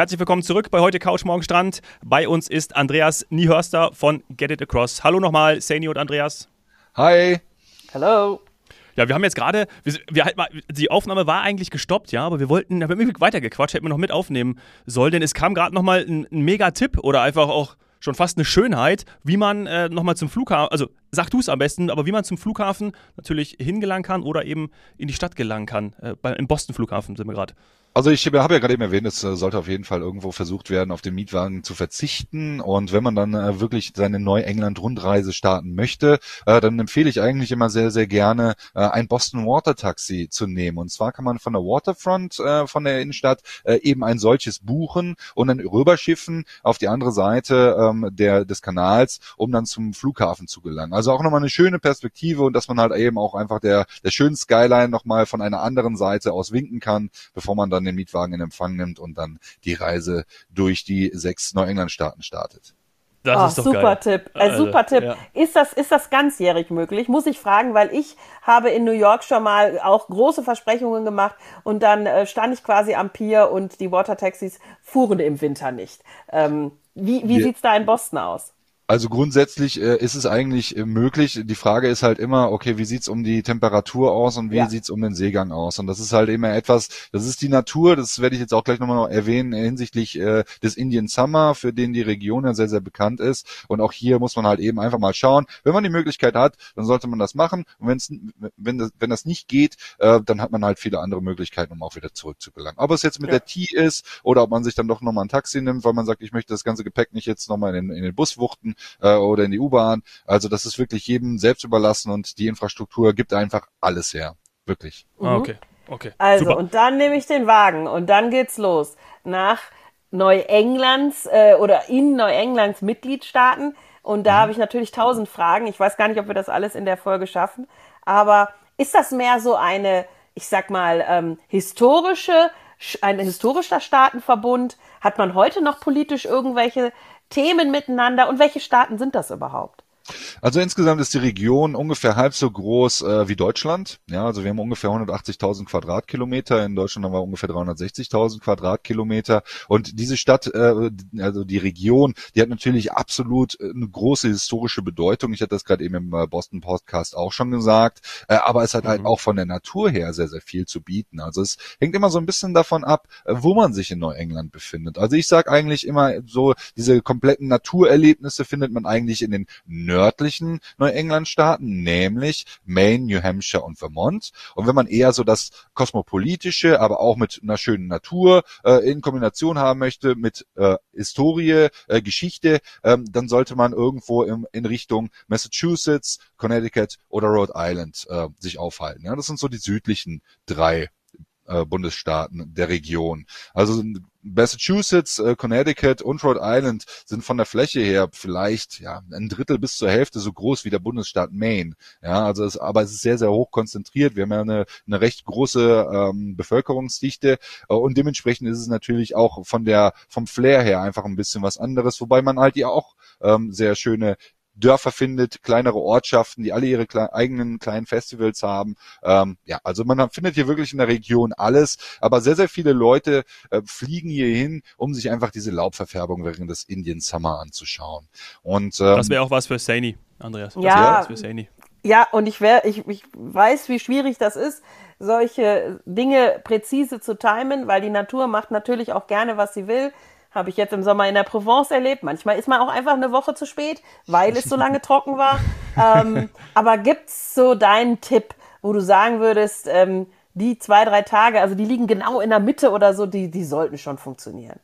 Herzlich willkommen zurück bei heute Couch Morgen Strand. Bei uns ist Andreas Niehörster von Get It Across. Hallo nochmal, Saini und Andreas. Hi. Hallo. Ja, wir haben jetzt gerade, wir, wir, halt die Aufnahme war eigentlich gestoppt, ja, aber wir wollten, da haben wir weitergequatscht, hätten wir noch mit aufnehmen sollen, denn es kam gerade nochmal ein, ein Mega-Tipp oder einfach auch schon fast eine Schönheit, wie man äh, nochmal zum Flughafen, also sag du es am besten, aber wie man zum Flughafen natürlich hingelangen kann oder eben in die Stadt gelangen kann. Äh, bei, Im Boston Flughafen sind wir gerade. Also ich habe ja gerade eben erwähnt, es äh, sollte auf jeden Fall irgendwo versucht werden, auf den Mietwagen zu verzichten. Und wenn man dann äh, wirklich seine Neu-England-Rundreise starten möchte, äh, dann empfehle ich eigentlich immer sehr, sehr gerne, ein Boston Water Taxi zu nehmen. Und zwar kann man von der Waterfront, von der Innenstadt, eben ein solches buchen und dann rüberschiffen auf die andere Seite ähm, der, des Kanals, um dann zum Flughafen zu gelangen. Also auch nochmal eine schöne Perspektive und dass man halt eben auch einfach der, der schönen Skyline nochmal von einer anderen Seite aus winken kann, bevor man dann dann den Mietwagen in Empfang nimmt und dann die Reise durch die sechs Neuenglandstaaten startet. Das oh, ist doch super geil. Tipp. Äh, also, super Tipp. Ja. Ist das, ist das ganzjährig möglich? Muss ich fragen, weil ich habe in New York schon mal auch große Versprechungen gemacht und dann äh, stand ich quasi am Pier und die Watertaxis fuhren im Winter nicht. Ähm, wie wie sieht's da in Boston aus? Also grundsätzlich äh, ist es eigentlich äh, möglich. Die Frage ist halt immer, okay, wie sieht's um die Temperatur aus und wie ja. sieht's um den Seegang aus? Und das ist halt immer etwas, das ist die Natur, das werde ich jetzt auch gleich nochmal erwähnen hinsichtlich äh, des Indian Summer, für den die Region ja sehr, sehr bekannt ist. Und auch hier muss man halt eben einfach mal schauen. Wenn man die Möglichkeit hat, dann sollte man das machen. Und wenn's, wenn, das, wenn das nicht geht, äh, dann hat man halt viele andere Möglichkeiten, um auch wieder zurückzugelangen. Ob es jetzt mit ja. der T ist oder ob man sich dann doch nochmal ein Taxi nimmt, weil man sagt, ich möchte das ganze Gepäck nicht jetzt nochmal in, in den Bus wuchten, äh, oder in die U-Bahn. Also das ist wirklich jedem selbst überlassen und die Infrastruktur gibt einfach alles her. Wirklich. Ah, okay. Okay. Also, Super. und dann nehme ich den Wagen und dann geht's los. Nach Neuenglands äh, oder in Neuenglands Mitgliedstaaten. Und da mhm. habe ich natürlich tausend Fragen. Ich weiß gar nicht, ob wir das alles in der Folge schaffen. Aber ist das mehr so eine, ich sag mal, ähm, historische, ein historischer Staatenverbund? Hat man heute noch politisch irgendwelche Themen miteinander und welche Staaten sind das überhaupt? Also insgesamt ist die Region ungefähr halb so groß äh, wie Deutschland. Ja, also wir haben ungefähr 180.000 Quadratkilometer. In Deutschland haben wir ungefähr 360.000 Quadratkilometer. Und diese Stadt, äh, also die Region, die hat natürlich absolut äh, eine große historische Bedeutung. Ich hatte das gerade eben im äh, Boston Podcast auch schon gesagt. Äh, aber es hat halt mhm. halt auch von der Natur her sehr, sehr viel zu bieten. Also es hängt immer so ein bisschen davon ab, äh, wo man sich in Neuengland befindet. Also ich sage eigentlich immer so, diese kompletten Naturerlebnisse findet man eigentlich in den nördlichen Neuenglandstaaten, nämlich Maine, New Hampshire und Vermont. Und wenn man eher so das kosmopolitische, aber auch mit einer schönen Natur äh, in Kombination haben möchte, mit äh, Historie, äh, Geschichte, ähm, dann sollte man irgendwo im, in Richtung Massachusetts, Connecticut oder Rhode Island äh, sich aufhalten. Ja, das sind so die südlichen drei äh, Bundesstaaten der Region. Also Massachusetts, äh, Connecticut und Rhode Island sind von der Fläche her vielleicht ja ein Drittel bis zur Hälfte so groß wie der Bundesstaat Maine. Ja, also es, aber es ist sehr sehr hoch konzentriert. Wir haben ja eine, eine recht große ähm, Bevölkerungsdichte äh, und dementsprechend ist es natürlich auch von der vom Flair her einfach ein bisschen was anderes, wobei man halt ja auch ähm, sehr schöne Dörfer findet, kleinere Ortschaften, die alle ihre kle eigenen kleinen Festivals haben. Ähm, ja, also man findet hier wirklich in der Region alles, aber sehr, sehr viele Leute äh, fliegen hier hin, um sich einfach diese Laubverfärbung während des Indian Summer anzuschauen. Und ähm, das wäre auch was für Saini, Andreas. Das ja, was für Saini. Ja, und ich, wär, ich, ich weiß, wie schwierig das ist, solche Dinge präzise zu timen, weil die Natur macht natürlich auch gerne, was sie will. Habe ich jetzt im Sommer in der Provence erlebt. Manchmal ist man auch einfach eine Woche zu spät, weil es so lange trocken war. Ähm, aber gibt's so deinen Tipp, wo du sagen würdest, ähm, die zwei, drei Tage, also die liegen genau in der Mitte oder so, die, die sollten schon funktionieren.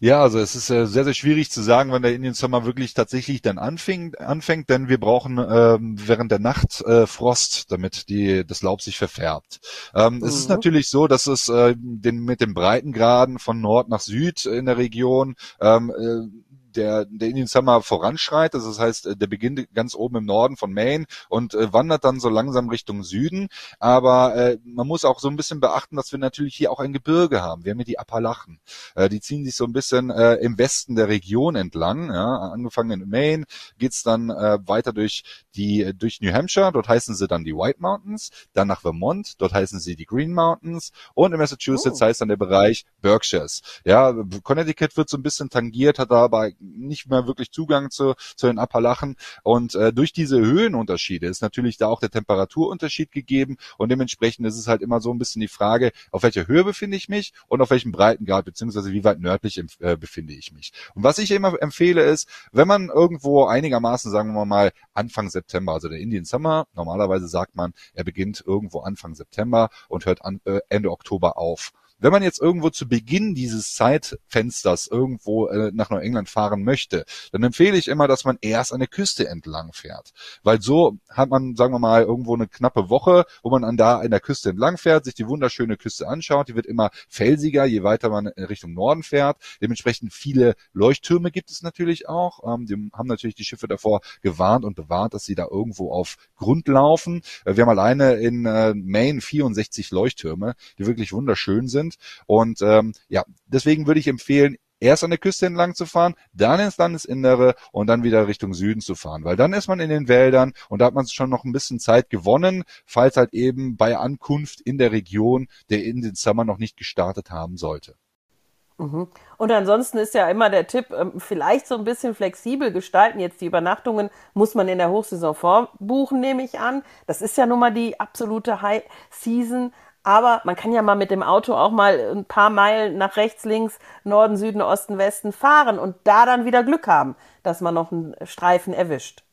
Ja, also es ist äh, sehr, sehr schwierig zu sagen, wann der Indian Summer wirklich tatsächlich dann anfängt, anfängt denn wir brauchen ähm, während der Nacht äh, Frost, damit die, das Laub sich verfärbt. Ähm, mhm. Es ist mhm. natürlich so, dass es äh, den, mit den Breitengraden von Nord nach Süd in der Region ähm, äh, der, der Indian Summer voranschreitet. Also das heißt, äh, der beginnt ganz oben im Norden von Maine und äh, wandert dann so langsam Richtung Süden. Aber äh, man muss auch so ein bisschen beachten, dass wir natürlich hier auch ein Gebirge haben. Wir haben hier die Appalachen. Äh, die ziehen sich so ein bisschen äh, im Westen der Region entlang. Ja, angefangen in Maine, geht's dann äh, weiter durch die durch New Hampshire. Dort heißen sie dann die White Mountains. Dann nach Vermont. Dort heißen sie die Green Mountains. Und in Massachusetts oh. heißt dann der Bereich Berkshires. Ja, Connecticut wird so ein bisschen tangiert, hat da aber nicht mehr wirklich Zugang zu, zu den Appalachen. Und äh, durch diese Höhenunterschiede ist natürlich da auch der Temperaturunterschied gegeben und dementsprechend ist es halt immer so ein bisschen die Frage, auf welcher Höhe befinde ich mich und auf welchem Breitengrad beziehungsweise wie weit nördlich äh, befinde ich mich. Und was ich immer empfehle ist, wenn man irgendwo einigermaßen, sagen wir mal, Anfang September, also der Indian Summer, normalerweise sagt man, er beginnt irgendwo Anfang September und hört an, äh, Ende Oktober auf. Wenn man jetzt irgendwo zu Beginn dieses Zeitfensters irgendwo äh, nach Neuengland fahren möchte, dann empfehle ich immer, dass man erst an der Küste entlang fährt. Weil so hat man, sagen wir mal, irgendwo eine knappe Woche, wo man an da an der Küste entlang fährt, sich die wunderschöne Küste anschaut. Die wird immer felsiger, je weiter man in Richtung Norden fährt. Dementsprechend viele Leuchttürme gibt es natürlich auch. Ähm, die haben natürlich die Schiffe davor gewarnt und bewahrt, dass sie da irgendwo auf Grund laufen. Äh, wir haben alleine in äh, Maine 64 Leuchttürme, die wirklich wunderschön sind sind. Und ähm, ja, deswegen würde ich empfehlen, erst an der Küste entlang zu fahren, dann ins Landesinnere und dann wieder Richtung Süden zu fahren, weil dann ist man in den Wäldern und da hat man schon noch ein bisschen Zeit gewonnen, falls halt eben bei Ankunft in der Region der in den Sommer noch nicht gestartet haben sollte. Mhm. Und ansonsten ist ja immer der Tipp, ähm, vielleicht so ein bisschen flexibel gestalten. Jetzt die Übernachtungen muss man in der Hochsaison vorbuchen, nehme ich an. Das ist ja nun mal die absolute High Season. Aber man kann ja mal mit dem Auto auch mal ein paar Meilen nach rechts, links, Norden, Süden, Osten, Westen fahren und da dann wieder Glück haben, dass man noch einen Streifen erwischt.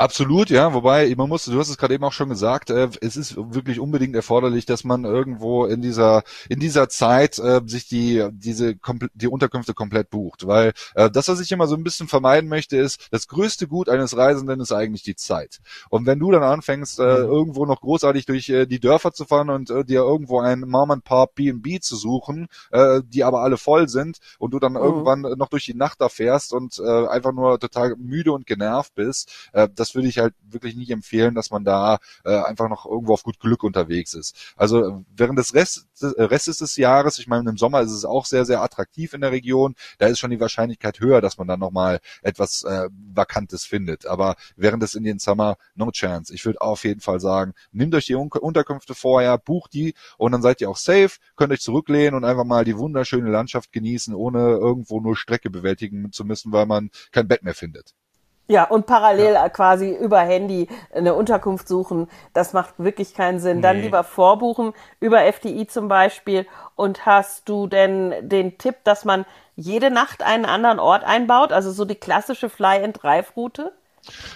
Absolut, ja. Wobei, man muss, du hast es gerade eben auch schon gesagt, äh, es ist wirklich unbedingt erforderlich, dass man irgendwo in dieser in dieser Zeit äh, sich die diese die Unterkünfte komplett bucht, weil äh, das, was ich immer so ein bisschen vermeiden möchte, ist das größte Gut eines Reisenden ist eigentlich die Zeit. Und wenn du dann anfängst, äh, mhm. irgendwo noch großartig durch äh, die Dörfer zu fahren und äh, dir irgendwo ein Mom and Pop B&B zu suchen, äh, die aber alle voll sind und du dann mhm. irgendwann noch durch die Nacht da fährst und äh, einfach nur total müde und genervt bist, äh, das das würde ich halt wirklich nicht empfehlen, dass man da äh, einfach noch irgendwo auf gut Glück unterwegs ist. Also während des äh, Restes des Jahres, ich meine, im Sommer ist es auch sehr, sehr attraktiv in der Region, da ist schon die Wahrscheinlichkeit höher, dass man dann nochmal etwas äh, Vakantes findet. Aber während des Indian Summer, no chance. Ich würde auf jeden Fall sagen, nehmt euch die Unterkünfte vorher, bucht die und dann seid ihr auch safe, könnt euch zurücklehnen und einfach mal die wunderschöne Landschaft genießen, ohne irgendwo nur Strecke bewältigen zu müssen, weil man kein Bett mehr findet. Ja, und parallel ja. quasi über Handy eine Unterkunft suchen, das macht wirklich keinen Sinn. Nee. Dann lieber vorbuchen über FDI zum Beispiel. Und hast du denn den Tipp, dass man jede Nacht einen anderen Ort einbaut, also so die klassische Fly-and-Drive-Route?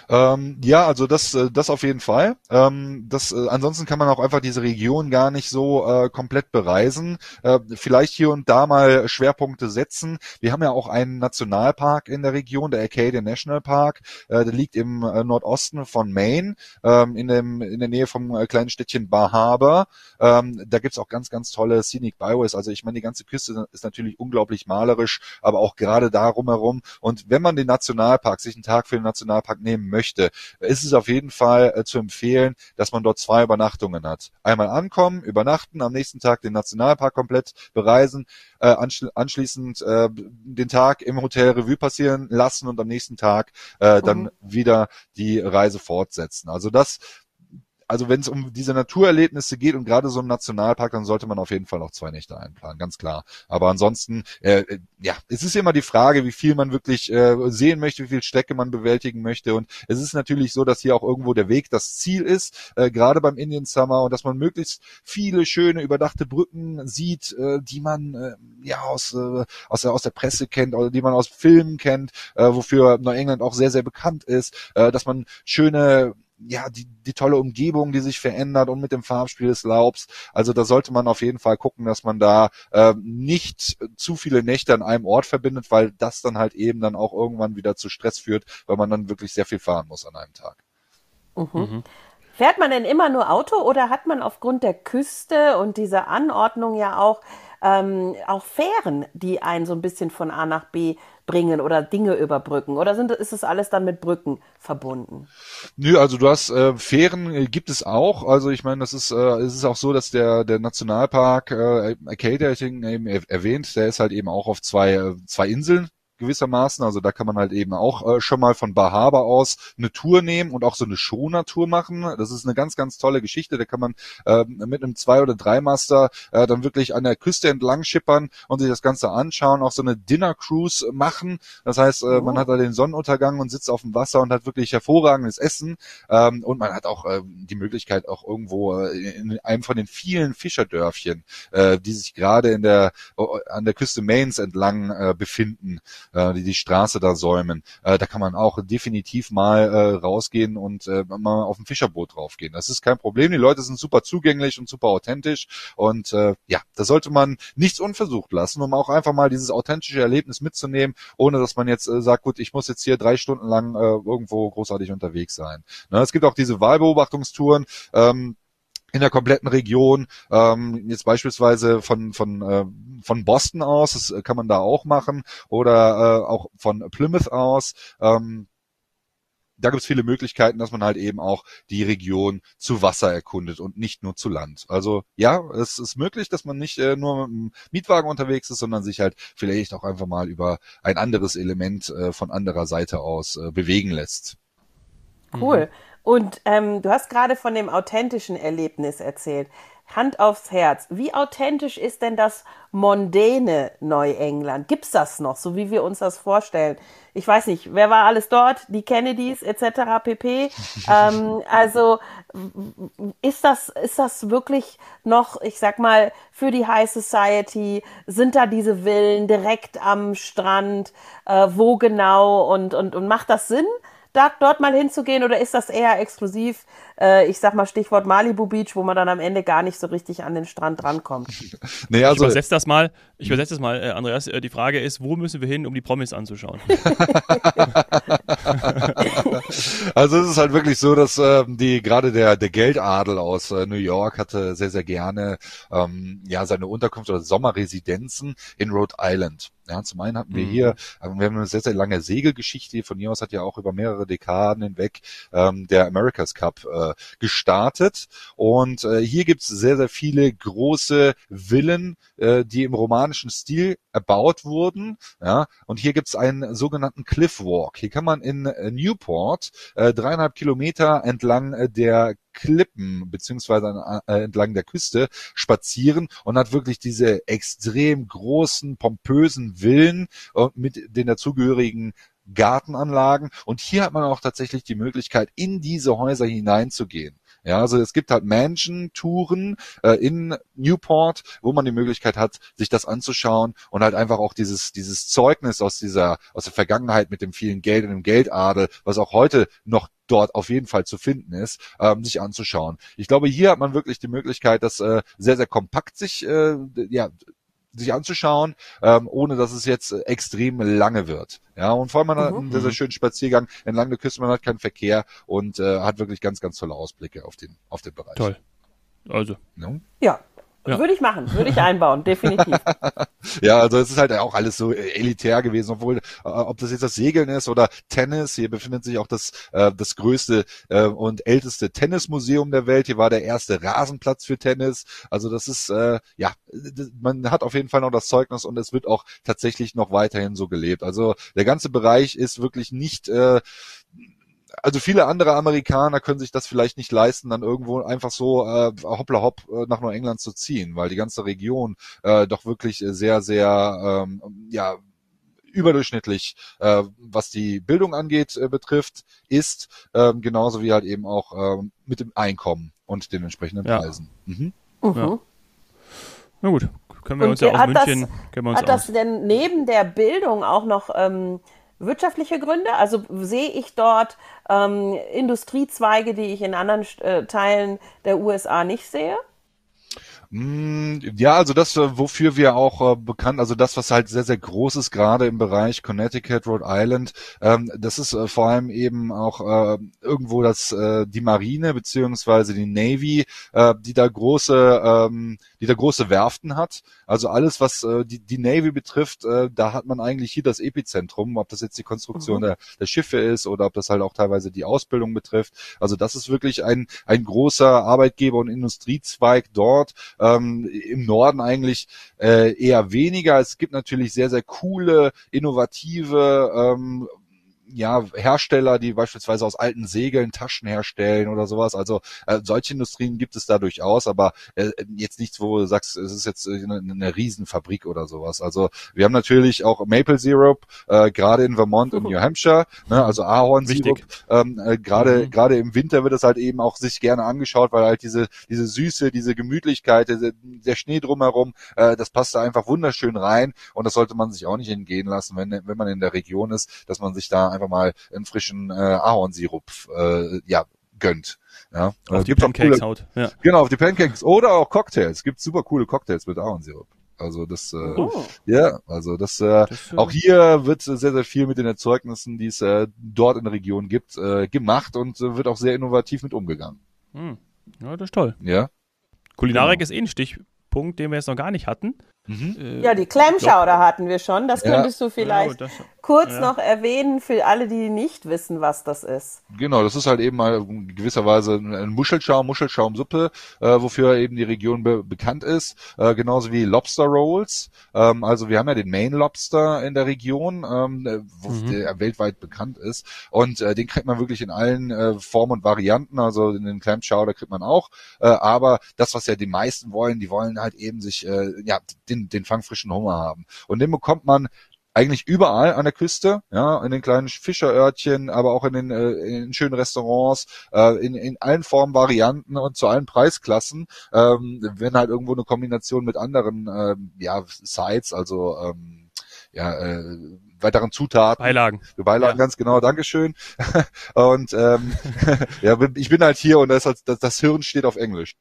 Ähm, ja, also das, äh, das auf jeden Fall. Ähm, das, äh, ansonsten kann man auch einfach diese Region gar nicht so äh, komplett bereisen. Äh, vielleicht hier und da mal Schwerpunkte setzen. Wir haben ja auch einen Nationalpark in der Region, der Arcadia National Park. Äh, der liegt im äh, Nordosten von Maine, ähm, in, dem, in der Nähe vom äh, kleinen Städtchen Bar Harbor. Ähm, da gibt's auch ganz, ganz tolle Scenic Byways. Also ich meine, die ganze Küste ist natürlich unglaublich malerisch, aber auch gerade darum herum. Und wenn man den Nationalpark, sich einen Tag für den Nationalpark nehmen möchte, ist es auf jeden Fall äh, zu empfehlen, dass man dort zwei Übernachtungen hat. Einmal ankommen, übernachten, am nächsten Tag den Nationalpark komplett bereisen, äh, anschli anschließend äh, den Tag im Hotel Revue passieren lassen und am nächsten Tag dann mhm. wieder die Reise fortsetzen. Also das also wenn es um diese Naturerlebnisse geht und gerade so ein Nationalpark, dann sollte man auf jeden Fall auch zwei Nächte einplanen, ganz klar. Aber ansonsten, äh, äh, ja, es ist immer die Frage, wie viel man wirklich äh, sehen möchte, wie viel Strecke man bewältigen möchte. Und es ist natürlich so, dass hier auch irgendwo der Weg das Ziel ist, äh, gerade beim Indian Summer und dass man möglichst viele schöne überdachte Brücken sieht, äh, die man äh, ja aus äh, aus der aus der Presse kennt oder die man aus Filmen kennt, äh, wofür Neuengland auch sehr sehr bekannt ist, äh, dass man schöne ja, die, die tolle Umgebung, die sich verändert und mit dem Farbspiel des Laubs. Also da sollte man auf jeden Fall gucken, dass man da äh, nicht zu viele Nächte an einem Ort verbindet, weil das dann halt eben dann auch irgendwann wieder zu Stress führt, weil man dann wirklich sehr viel fahren muss an einem Tag. Mhm. Mhm. Fährt man denn immer nur Auto oder hat man aufgrund der Küste und dieser Anordnung ja auch, ähm, auch Fähren, die einen so ein bisschen von A nach B bringen oder Dinge überbrücken? Oder sind, ist es alles dann mit Brücken verbunden? Nö, also du hast äh, Fähren äh, gibt es auch. Also ich meine, das ist äh, es ist auch so, dass der der Nationalpark äh, Acadia ich eben erwähnt, der ist halt eben auch auf zwei äh, zwei Inseln gewissermaßen. Also da kann man halt eben auch äh, schon mal von Bar Harbor aus eine Tour nehmen und auch so eine Schoner-Tour machen. Das ist eine ganz, ganz tolle Geschichte. Da kann man äh, mit einem Zwei- oder Dreimaster äh, dann wirklich an der Küste entlang schippern und sich das Ganze anschauen, auch so eine Dinner-Cruise machen. Das heißt, äh, man oh. hat da den Sonnenuntergang und sitzt auf dem Wasser und hat wirklich hervorragendes Essen. Ähm, und man hat auch äh, die Möglichkeit, auch irgendwo äh, in einem von den vielen Fischerdörfchen, äh, die sich gerade in der an der Küste Mains entlang äh, befinden, äh, die die Straße da säumen. Äh, da kann man auch definitiv mal äh, rausgehen und äh, mal auf ein Fischerboot draufgehen. Das ist kein Problem. Die Leute sind super zugänglich und super authentisch und äh, ja, da sollte man nichts unversucht lassen, um auch einfach mal dieses authentische Erlebnis mitzunehmen, ohne dass man jetzt äh, sagt, gut, ich muss jetzt hier drei Stunden lang äh, irgendwo großartig unterwegs sein. Ne, es gibt auch diese Wahlbeobachtungstouren. Ähm, in der kompletten Region, ähm, jetzt beispielsweise von von äh, von Boston aus, das kann man da auch machen, oder äh, auch von Plymouth aus. Ähm, da gibt es viele Möglichkeiten, dass man halt eben auch die Region zu Wasser erkundet und nicht nur zu Land. Also ja, es ist möglich, dass man nicht äh, nur mit dem Mietwagen unterwegs ist, sondern sich halt vielleicht auch einfach mal über ein anderes Element äh, von anderer Seite aus äh, bewegen lässt. Cool. Mhm. Und ähm, du hast gerade von dem authentischen Erlebnis erzählt. Hand aufs Herz. Wie authentisch ist denn das mondäne Neuengland? Gibt's das noch, so wie wir uns das vorstellen? Ich weiß nicht, wer war alles dort? Die Kennedys etc. pp. ähm, also ist das ist das wirklich noch, ich sag mal, für die High Society? Sind da diese Villen direkt am Strand? Äh, wo genau? Und und und macht das Sinn? Da, dort mal hinzugehen oder ist das eher exklusiv, äh, ich sag mal Stichwort Malibu Beach, wo man dann am Ende gar nicht so richtig an den Strand rankommt? nee, also, ich übersetze das mal, ich übersetze das mal, äh, Andreas, äh, die Frage ist, wo müssen wir hin, um die Promis anzuschauen? also es ist halt wirklich so, dass äh, die gerade der, der Geldadel aus äh, New York hatte sehr, sehr gerne ähm, ja seine Unterkunft oder Sommerresidenzen in Rhode Island. Ja, zum einen hatten wir mhm. hier, äh, wir haben eine sehr, sehr lange Segelgeschichte. Von hier aus hat ja auch über mehrere Dekaden hinweg ähm, der America's Cup äh, gestartet. Und äh, hier gibt's sehr, sehr viele große Villen, äh, die im romanischen Stil erbaut wurden. Ja, und hier gibt's einen sogenannten Cliff Walk. Hier kann man in äh, Newport äh, dreieinhalb Kilometer entlang äh, der Klippen beziehungsweise äh, entlang der Küste spazieren und hat wirklich diese extrem großen, pompösen Villen äh, mit den dazugehörigen Gartenanlagen. Und hier hat man auch tatsächlich die Möglichkeit, in diese Häuser hineinzugehen. Ja, also es gibt halt Mansion-Touren äh, in Newport, wo man die Möglichkeit hat, sich das anzuschauen und halt einfach auch dieses dieses Zeugnis aus dieser aus der Vergangenheit mit dem vielen Geld und dem Geldadel, was auch heute noch dort auf jeden Fall zu finden ist, ähm, sich anzuschauen. Ich glaube, hier hat man wirklich die Möglichkeit, das äh, sehr sehr kompakt sich äh, ja sich anzuschauen, ähm, ohne dass es jetzt äh, extrem lange wird. Ja, und vor allem man mhm. hat einen sehr, sehr schönen Spaziergang entlang der Küste, man hat keinen Verkehr und äh, hat wirklich ganz, ganz tolle Ausblicke auf den, auf den Bereich. Toll. Also. No? Ja, ja. Würde ich machen, würde ich einbauen, definitiv. ja, also es ist halt auch alles so elitär gewesen, obwohl, äh, ob das jetzt das Segeln ist oder Tennis, hier befindet sich auch das, äh, das größte äh, und älteste Tennismuseum der Welt. Hier war der erste Rasenplatz für Tennis. Also das ist, äh, ja, man hat auf jeden Fall noch das Zeugnis und es wird auch tatsächlich noch weiterhin so gelebt. Also der ganze Bereich ist wirklich nicht äh, also viele andere Amerikaner können sich das vielleicht nicht leisten, dann irgendwo einfach so äh, hoppla hopp äh, nach Neuengland zu ziehen, weil die ganze Region äh, doch wirklich sehr, sehr ähm, ja überdurchschnittlich, äh, was die Bildung angeht, äh, betrifft, ist, äh, genauso wie halt eben auch äh, mit dem Einkommen und den entsprechenden ja. Preisen. Mhm. Mhm. Ja. Na gut, können wir und uns ja aus München... Das, können wir uns hat das denn neben der Bildung auch noch ähm, wirtschaftliche Gründe? Also sehe ich dort ähm, Industriezweige, die ich in anderen äh, Teilen der USA nicht sehe? Mm, Ja, also das, äh, wofür wir auch äh, bekannt, also das, was halt sehr, sehr groß ist, gerade im Bereich Connecticut, Rhode Island, ähm, das ist äh, vor allem eben auch äh, irgendwo das, äh, die Marine beziehungsweise die Navy, äh, die da große, ähm, die da große Werften hat. Also alles, was die, die Navy betrifft, da hat man eigentlich hier das Epizentrum, ob das jetzt die Konstruktion Mhm. der, der Schiffe ist oder ob das halt auch teilweise die Ausbildung betrifft. Also das ist wirklich ein, ein großer Arbeitgeber und Industriezweig dort. Ähm, Im Norden eigentlich äh, eher weniger. Es gibt natürlich sehr, sehr coole, innovative ähm, ja, Hersteller, die beispielsweise aus alten Segeln Taschen herstellen oder sowas. Also äh, solche Industrien gibt es da durchaus, aber äh, jetzt nichts, wo du sagst, es ist jetzt äh, eine, eine Riesenfabrik oder sowas. Also wir haben natürlich auch Maple Syrup, äh, gerade in Vermont und New Hampshire, ne, also Ahornsirup. Ähm, äh, gerade Mhm. gerade im Winter wird es halt eben auch sich gerne angeschaut, weil halt diese diese Süße, diese Gemütlichkeit, diese, der Schnee drumherum, äh, das passt da einfach wunderschön rein und das sollte man sich auch nicht entgehen lassen, wenn wenn man in der Region ist, dass man sich da einfach mal einen frischen äh, Ahornsirup äh, ja gönnt. Ja, Auf die gibt's auch Pancakes coole, haut. Ja. genau auf die Pancakes oder auch Cocktails. Gibt super coole Cocktails mit Ahornsirup. Also das, äh, Oh. ja, also das, äh, Das, auch hier wird sehr, sehr viel mit den Erzeugnissen, die es äh, dort in der Region gibt, äh, gemacht und äh, wird auch sehr innovativ mit umgegangen. Hm. Ja, das ist toll. Ja. Kulinarik Genau. ist eh ein Stichpunkt, den wir jetzt noch gar nicht hatten. Mhm. Äh, Ja, die Clam Chowder hatten wir schon. Das Ja. könntest du vielleicht Ja, das, kurz ja. noch erwähnen für alle, die nicht wissen, was das ist. Genau, das ist halt eben mal in gewisser Weise ein Muschelschaum, Muschelschaumsuppe, äh, wofür eben die Region be bekannt ist, äh, genauso wie Lobster Rolls. Ähm, also wir haben ja den Maine Lobster in der Region, ähm, äh, wo Mhm. der weltweit bekannt ist und äh, den kriegt man wirklich in allen äh, Formen und Varianten, also in den Clam Chowder kriegt man auch, äh, aber das, was ja die meisten wollen, die wollen halt eben sich äh, ja den, den fangfrischen Hummer haben und den bekommt man eigentlich überall an der Küste, ja, in den kleinen Fischerörtchen, aber auch in den, äh, in schönen Restaurants, äh, in, in allen Formen, Varianten und zu allen Preisklassen, ähm, wenn halt irgendwo eine Kombination mit anderen, ähm, ja, Sites, also ähm, ja, äh, weiteren Zutaten, Beilagen. Beilagen, Ja. ganz genau, Dankeschön. und ähm, ja, ich bin halt hier und das, das, das Hirn steht auf Englisch.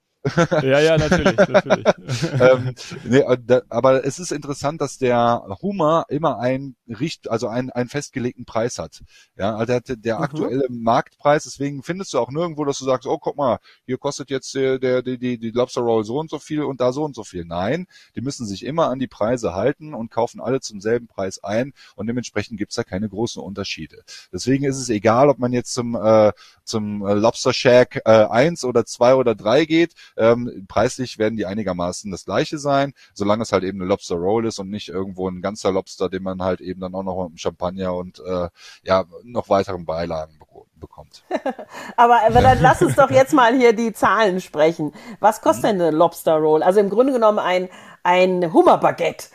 Ja, ja, natürlich, natürlich. ähm, nee, äh, aber es ist interessant, dass der Hummer immer einen Richt, also einen, einen festgelegten Preis hat. Ja, also der, der Mhm. aktuelle Marktpreis, deswegen findest du auch nirgendwo, dass du sagst, oh, guck mal, hier kostet jetzt der, der, die, die, die Lobster Roll so und so viel und da so und so viel. Nein, die müssen sich immer an die Preise halten und kaufen alle zum selben Preis ein und dementsprechend gibt's da keine großen Unterschiede. Deswegen ist es egal, ob man jetzt zum, äh, zum äh, Lobster Shack äh, 1 oder 2 oder 3 geht, ähm, preislich werden die einigermaßen das gleiche sein, solange es halt eben eine Lobster Roll ist und nicht irgendwo ein ganzer Lobster, den man halt eben dann auch noch mit Champagner und äh, ja noch weiteren Beilagen beko- bekommt. Aber, aber dann lass uns doch jetzt mal hier die Zahlen sprechen. Was kostet denn eine Lobster Roll? Also im Grunde genommen ein, ein Hummerbaguette,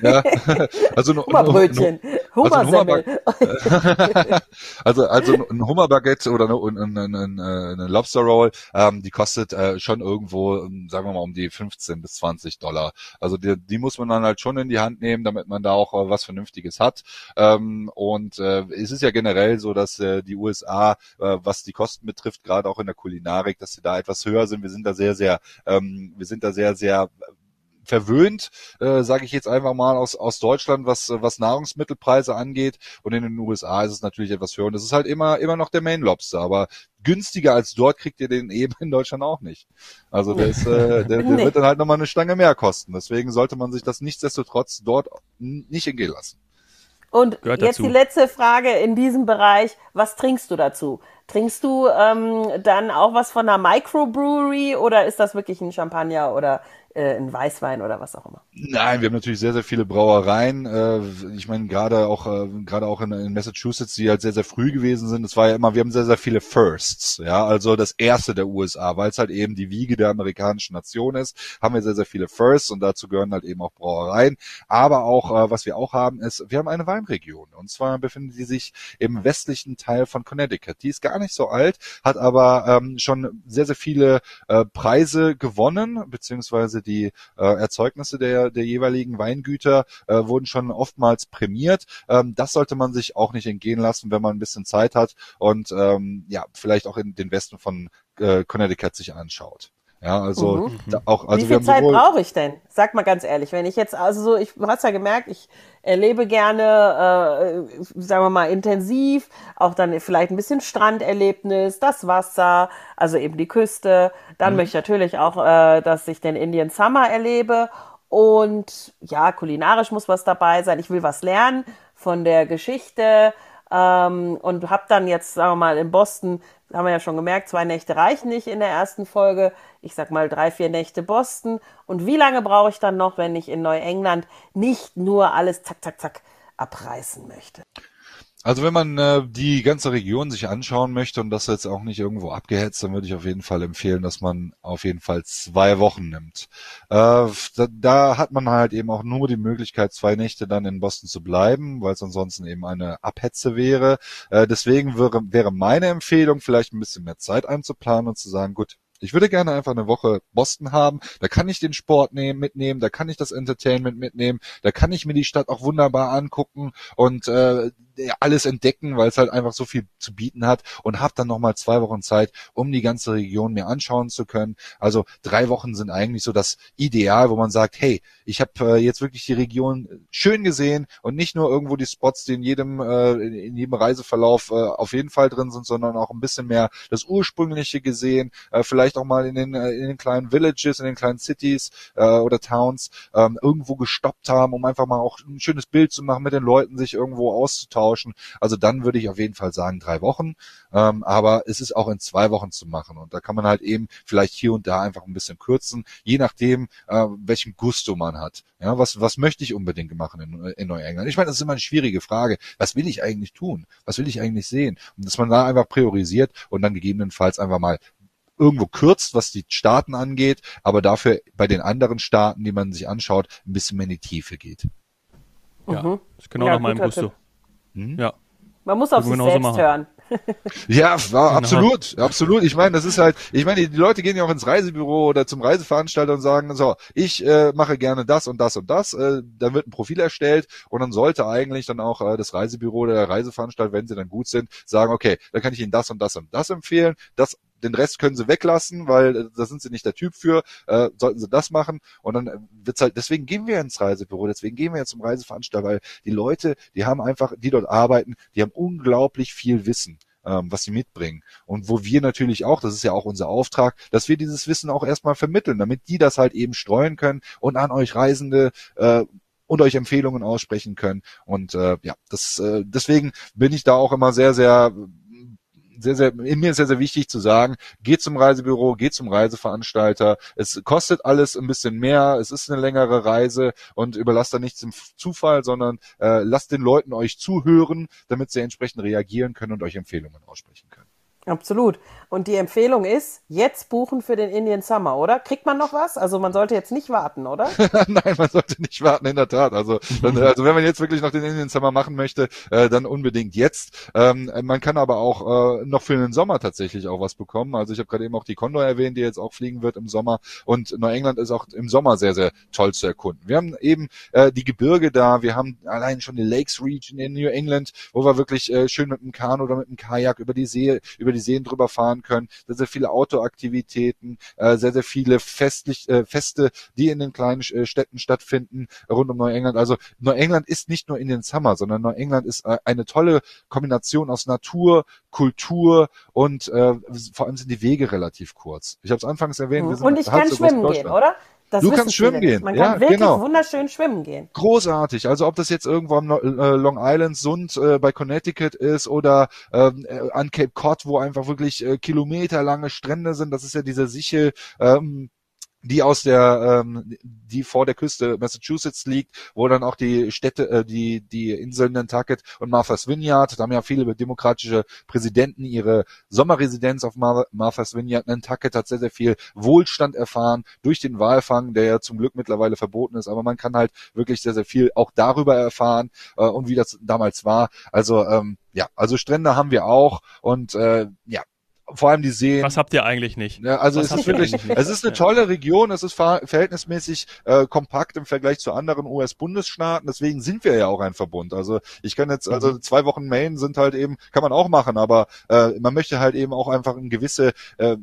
Ja, also ein- Hummerbrötchen, Also ein Hummersemmel. also, also ein Hummerbaguette oder eine, eine, eine, eine Lobster Roll, ähm, die kostet äh, schon irgendwo, ähm, sagen wir mal, um die 15 bis 20 Dollar. Also die, die muss man dann halt schon in die Hand nehmen, damit man da auch äh, was Vernünftiges hat. Ähm, und äh, es ist ja generell so, dass äh, die USA, äh, was die Kosten betrifft, gerade auch in der Kulinarik, dass sie da etwas höher sind. Wir sind da sehr, sehr, ähm, wir sind da sehr, sehr verwöhnt, äh, sage ich jetzt einfach mal aus aus Deutschland, was was Nahrungsmittelpreise angeht und in den USA ist es natürlich etwas höher und es ist halt immer immer noch der Main Lobster, aber günstiger als dort kriegt ihr den eben in Deutschland auch nicht. Also der ist äh, der, der Nee. wird dann halt nochmal eine Stange mehr kosten. Deswegen sollte man sich das nichtsdestotrotz dort nicht entgehen lassen. Und Gehört jetzt dazu. die letzte Frage in diesem Bereich. Was trinkst du dazu? Trinkst du ähm, dann auch was von einer Microbrewery oder ist das wirklich ein Champagner oder äh, ein Weißwein oder was auch immer? Nein, wir haben natürlich sehr, sehr viele Brauereien. Äh, ich meine, gerade auch, äh, gerade auch in, in Massachusetts, die halt sehr, sehr früh gewesen sind. Es war ja immer, wir haben sehr, sehr viele Firsts. Ja, also das erste der USA, weil es halt eben die Wiege der amerikanischen Nation ist, haben wir sehr, sehr viele Firsts und dazu gehören halt eben auch Brauereien. Aber auch, äh, was wir auch haben, ist, wir haben eine Weinregion. Und zwar befindet die sich im westlichen Teil von Connecticut. Die ist gar nicht so alt, hat aber ähm, schon sehr, sehr viele äh, Preise gewonnen, beziehungsweise die äh, Erzeugnisse der, der jeweiligen Weingüter äh, wurden schon oftmals prämiert. Ähm, das sollte man sich auch nicht entgehen lassen, wenn man ein bisschen Zeit hat und ähm, ja, vielleicht auch in den Westen von äh, Connecticut sich anschaut. Ja, also Mhm. da auch, also Wie viel Zeit brauche ich denn? Sag mal ganz ehrlich, wenn ich jetzt, also so, ich, hast ja gemerkt, ich erlebe gerne, äh, sagen wir mal, intensiv, auch dann vielleicht ein bisschen Stranderlebnis, das Wasser, also eben die Küste. Dann Mhm. möchte ich natürlich auch, äh, dass ich den Indian Summer erlebe. Und ja, kulinarisch muss was dabei sein. Ich will was lernen von der Geschichte. Ähm, und habe dann jetzt, sagen wir mal, in Boston, haben wir ja schon gemerkt, zwei Nächte reichen nicht in der ersten Folge. Ich sag mal drei, vier Nächte Boston. Und wie lange brauche ich dann noch, wenn ich in Neuengland nicht nur alles zack, zack, zack abreißen möchte? Also wenn man äh, die ganze Region sich anschauen möchte und das jetzt auch nicht irgendwo abgehetzt, dann würde ich auf jeden Fall empfehlen, dass man auf jeden Fall zwei Wochen nimmt. Äh, da, da hat man halt eben auch nur die Möglichkeit, zwei Nächte dann in Boston zu bleiben, weil es ansonsten eben eine Abhetze wäre. Äh, deswegen wäre, wäre meine Empfehlung, vielleicht ein bisschen mehr Zeit einzuplanen und zu sagen, gut, ich würde gerne einfach eine Woche Boston haben. Da kann ich den Sport nehmen, mitnehmen, da kann ich das Entertainment mitnehmen, da kann ich mir die Stadt auch wunderbar angucken und äh, alles entdecken, weil es halt einfach so viel zu bieten hat und habe dann nochmal zwei Wochen Zeit, um die ganze Region mir anschauen zu können. Also drei Wochen sind eigentlich so das Ideal, wo man sagt, hey, ich habe äh, jetzt wirklich die Region schön gesehen und nicht nur irgendwo die Spots, die in jedem äh, in jedem Reiseverlauf äh, auf jeden Fall drin sind, sondern auch ein bisschen mehr das ursprüngliche gesehen, äh, vielleicht auch mal in den äh, in den kleinen Villages, in den kleinen Cities äh, oder Towns ähm, irgendwo gestoppt haben, um einfach mal auch ein schönes Bild zu machen, mit den Leuten sich irgendwo auszutauschen. Also dann würde ich auf jeden Fall sagen drei Wochen, ähm, aber es ist auch in zwei Wochen zu machen und da kann man halt eben vielleicht hier und da einfach ein bisschen kürzen, je nachdem, äh, welchen Gusto man hat. Ja, was was möchte ich unbedingt machen in, in Neuengland? Ich meine, das ist immer eine schwierige Frage. Was will ich eigentlich tun? Was will ich eigentlich sehen? Und dass man da einfach priorisiert und dann gegebenenfalls einfach mal irgendwo kürzt, was die Staaten angeht, aber dafür bei den anderen Staaten, die man sich anschaut, ein bisschen mehr in die Tiefe geht. Ja, Mhm. ist genau Ja, nach meinem Gusto. Tipp. Mhm. Ja. Man muss auf sich selbst machen. hören. Ja, war Genau. absolut, absolut. Ich meine, das ist halt, ich meine, die Leute gehen ja auch ins Reisebüro oder zum Reiseveranstalter und sagen, so, ich äh, mache gerne das und das und das. Äh, dann wird ein Profil erstellt und dann sollte eigentlich dann auch äh, das Reisebüro oder der Reiseveranstalter, wenn sie dann gut sind, sagen, okay, dann kann ich Ihnen das und das und das empfehlen. Das den Rest können sie weglassen, weil äh, da sind sie nicht der Typ für, äh, sollten sie das machen und dann äh, wird's halt, deswegen gehen wir ins Reisebüro, deswegen gehen wir jetzt zum Reiseveranstalter, weil die Leute, die haben einfach, die dort arbeiten, die haben unglaublich viel Wissen ähm, was sie mitbringen. Und wo wir natürlich auch, das ist ja auch unser Auftrag, dass wir dieses Wissen auch erstmal vermitteln, damit die das halt eben streuen können und an euch Reisende äh, und euch Empfehlungen aussprechen können. Und äh, ja, das äh, deswegen bin ich da auch immer sehr, sehr sehr, sehr, in mir ist sehr, sehr wichtig zu sagen, geht zum Reisebüro, geht zum Reiseveranstalter. Es kostet alles ein bisschen mehr, es ist eine längere Reise und überlasst da nichts dem Zufall, sondern äh, lasst den Leuten euch zuhören, damit sie entsprechend reagieren können und euch Empfehlungen aussprechen können. Absolut. Und die Empfehlung ist, jetzt buchen für den Indian Summer, oder? Kriegt man noch was? Also man sollte jetzt nicht warten, oder? Nein, man sollte nicht warten, in der Tat. Also, dann, also wenn man jetzt wirklich noch den Indian Summer machen möchte, äh, dann unbedingt jetzt. Ähm, man kann aber auch äh, noch für den Sommer tatsächlich auch was bekommen. Also ich habe gerade eben auch die Condor erwähnt, die jetzt auch fliegen wird im Sommer. Und Neuengland ist auch im Sommer sehr, sehr toll zu erkunden. Wir haben eben äh, die Gebirge da, wir haben allein schon die Lakes Region in New England, wo wir wirklich äh, schön mit dem Kanu oder mit dem Kajak über die See, über die Seen drüber fahren können. Sehr, sehr viele Outdoor-Aktivitäten, äh, sehr, sehr viele festlich, äh, Feste, die in den kleinen äh, Städten stattfinden, rund um Neuengland. Also Neuengland ist nicht nur in den Summer, sondern Neuengland ist äh, eine tolle Kombination aus Natur, Kultur und äh, vor allem sind die Wege relativ kurz. Ich habe es anfangs erwähnt. sind Und ich kann schwimmen gehen, oder? Das Du kannst schwimmen nicht. gehen. Man Ja, kann wirklich genau. wunderschön schwimmen gehen. großartig. Also ob das jetzt irgendwo am äh, Long Island Sund äh, bei Connecticut ist oder ähm, äh, an Cape Cod, wo einfach wirklich äh, kilometerlange Strände sind. Das ist ja diese Sichel. Ähm, die aus der, ähm, die vor der Küste Massachusetts liegt, wo dann auch die Städte, äh, die die Inseln Nantucket und Martha's Vineyard, da haben ja viele demokratische Präsidenten ihre Sommerresidenz auf Mar Martha's Vineyard. Nantucket hat sehr sehr viel Wohlstand erfahren durch den Walfang, der ja zum Glück mittlerweile verboten ist, aber man kann halt wirklich sehr sehr viel auch darüber erfahren äh, und wie das damals war. Also ähm, ja, also Strände haben wir auch und äh, ja vor allem die Seen. Was habt ihr eigentlich nicht? Ja, also Was es ist wirklich, es ist eine tolle Region, es ist ver verhältnismäßig äh, kompakt im Vergleich zu anderen US-Bundesstaaten, deswegen sind wir ja auch ein Verbund. Also ich kann jetzt, Mhm. also zwei Wochen Maine sind halt eben, kann man auch machen, aber äh, man möchte halt eben auch einfach eine gewisse äh,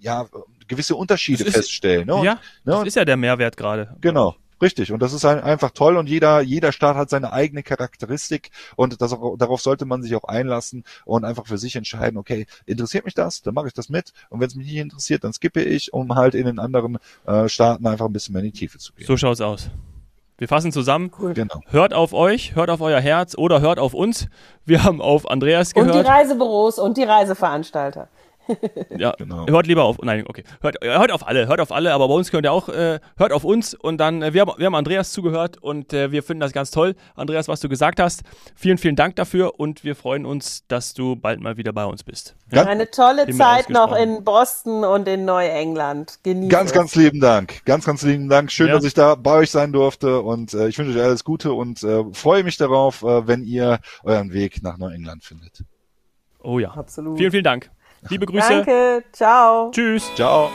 ja gewisse Unterschiede ist- feststellen. Ne? Und, ja, ne? das ist ja der Mehrwert gerade. Genau. Richtig. Und das ist ein- einfach toll und jeder, jeder Staat hat seine eigene Charakteristik und das, auch- darauf sollte man sich auch einlassen und einfach für sich entscheiden, okay, interessiert mich das, dann mache ich das mit und wenn es mich nicht interessiert, dann skippe ich, um halt in den anderen äh, Staaten einfach ein bisschen mehr in die Tiefe zu gehen. So schaut's aus. Wir fassen zusammen. Genau. Hört auf euch, hört auf euer Herz oder hört auf uns. Wir haben auf Andreas Und die gehört. Reisebüros und die Reiseveranstalter. Ja, Genau. hört lieber auf. Nein, okay. Hört, hört auf alle, hört auf alle, aber bei uns könnt ihr auch, äh, hört auf uns und dann, äh, wir, haben, wir haben Andreas zugehört und äh, wir finden das ganz toll. Andreas, was du gesagt hast. Vielen, vielen Dank dafür und wir freuen uns, dass du bald mal wieder bei uns bist. Ganz, Eine tolle Zeit noch in Boston und in Neuengland. Genießt ganz, es. ganz lieben Dank. Ganz, ganz lieben Dank. Schön, Ja. dass ich da bei euch sein durfte und äh, ich wünsche euch alles Gute und äh, freue mich darauf, äh, wenn ihr euren Weg nach Neuengland findet. Oh ja. Absolut. Vielen, vielen Dank. Liebe Grüße. Danke. Ciao. Tschüss. Ciao.